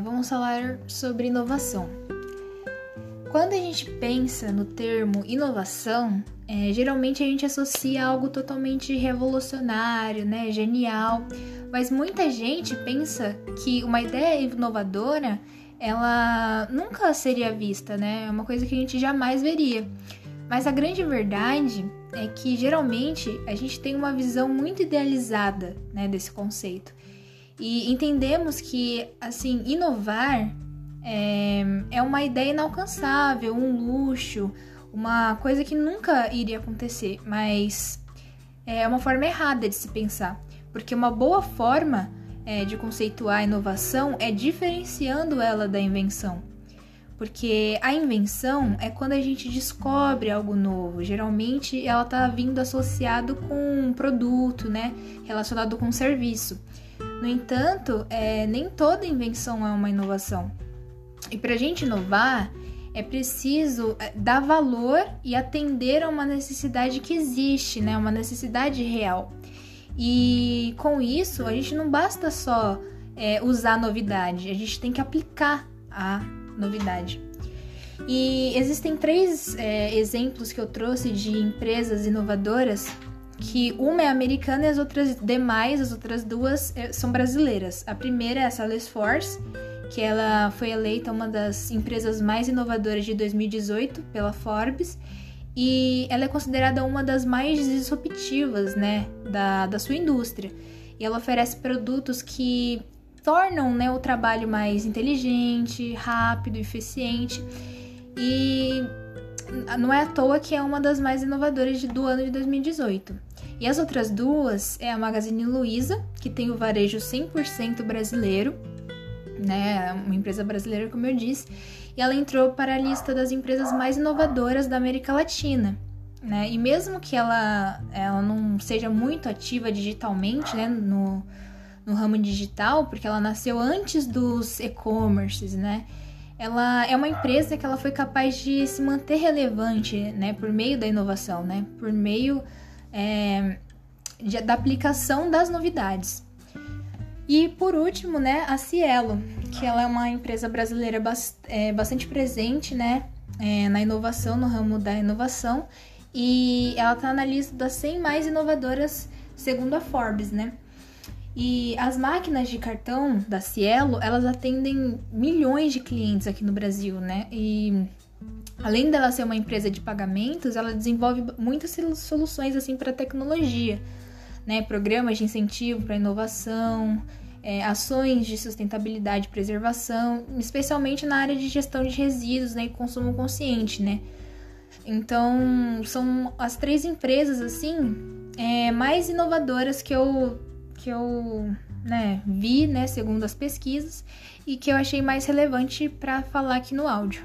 vamos falar sobre inovação. Quando a gente pensa no termo inovação, é, geralmente a gente associa algo totalmente revolucionário, né, genial, mas muita gente pensa que uma ideia inovadora ela nunca seria vista, né? É uma coisa que a gente jamais veria. Mas a grande verdade é que geralmente a gente tem uma visão muito idealizada, né, desse conceito. E entendemos que, assim, inovar é, é uma ideia inalcançável, um luxo, uma coisa que nunca iria acontecer, mas é uma forma errada de se pensar, porque uma boa forma é, de conceituar a inovação é diferenciando ela da invenção. Porque a invenção é quando a gente descobre algo novo. Geralmente ela está vindo associado com um produto, né? Relacionado com um serviço. No entanto, é, nem toda invenção é uma inovação. E para a gente inovar, é preciso é, dar valor e atender a uma necessidade que existe, né? Uma necessidade real. E com isso, a gente não basta só é, usar novidade, a gente tem que aplicar a novidade. E existem três é, exemplos que eu trouxe de empresas inovadoras que uma é americana e as outras demais, as outras duas é, são brasileiras. A primeira é a Salesforce, que ela foi eleita uma das empresas mais inovadoras de 2018 pela Forbes e ela é considerada uma das mais disruptivas, né, da, da sua indústria. E ela oferece produtos que tornam né, o trabalho mais inteligente, rápido, eficiente. E não é à toa que é uma das mais inovadoras do ano de 2018. E as outras duas é a Magazine Luiza, que tem o varejo 100% brasileiro, né, uma empresa brasileira, como eu disse, e ela entrou para a lista das empresas mais inovadoras da América Latina. Né? E mesmo que ela, ela não seja muito ativa digitalmente né, no, no ramo digital, porque ela nasceu antes dos e-commerces, né? Ela é uma empresa que ela foi capaz de se manter relevante, né, por meio da inovação, né, por meio é, de, da aplicação das novidades. E por último, né, a Cielo, que ela é uma empresa brasileira é, bastante presente, né, é, na inovação, no ramo da inovação, e ela está na lista das 100 mais inovadoras segundo a Forbes, né. E as máquinas de cartão da Cielo, elas atendem milhões de clientes aqui no Brasil, né, e além dela ser uma empresa de pagamentos, ela desenvolve muitas soluções assim para tecnologia né, programas de incentivo para inovação, é, ações de sustentabilidade e preservação, especialmente na área de gestão de resíduos né, e consumo consciente, né? Então, são as três empresas, assim, é, mais inovadoras que eu, que eu né, vi, né, segundo as pesquisas, e que eu achei mais relevante para falar aqui no áudio.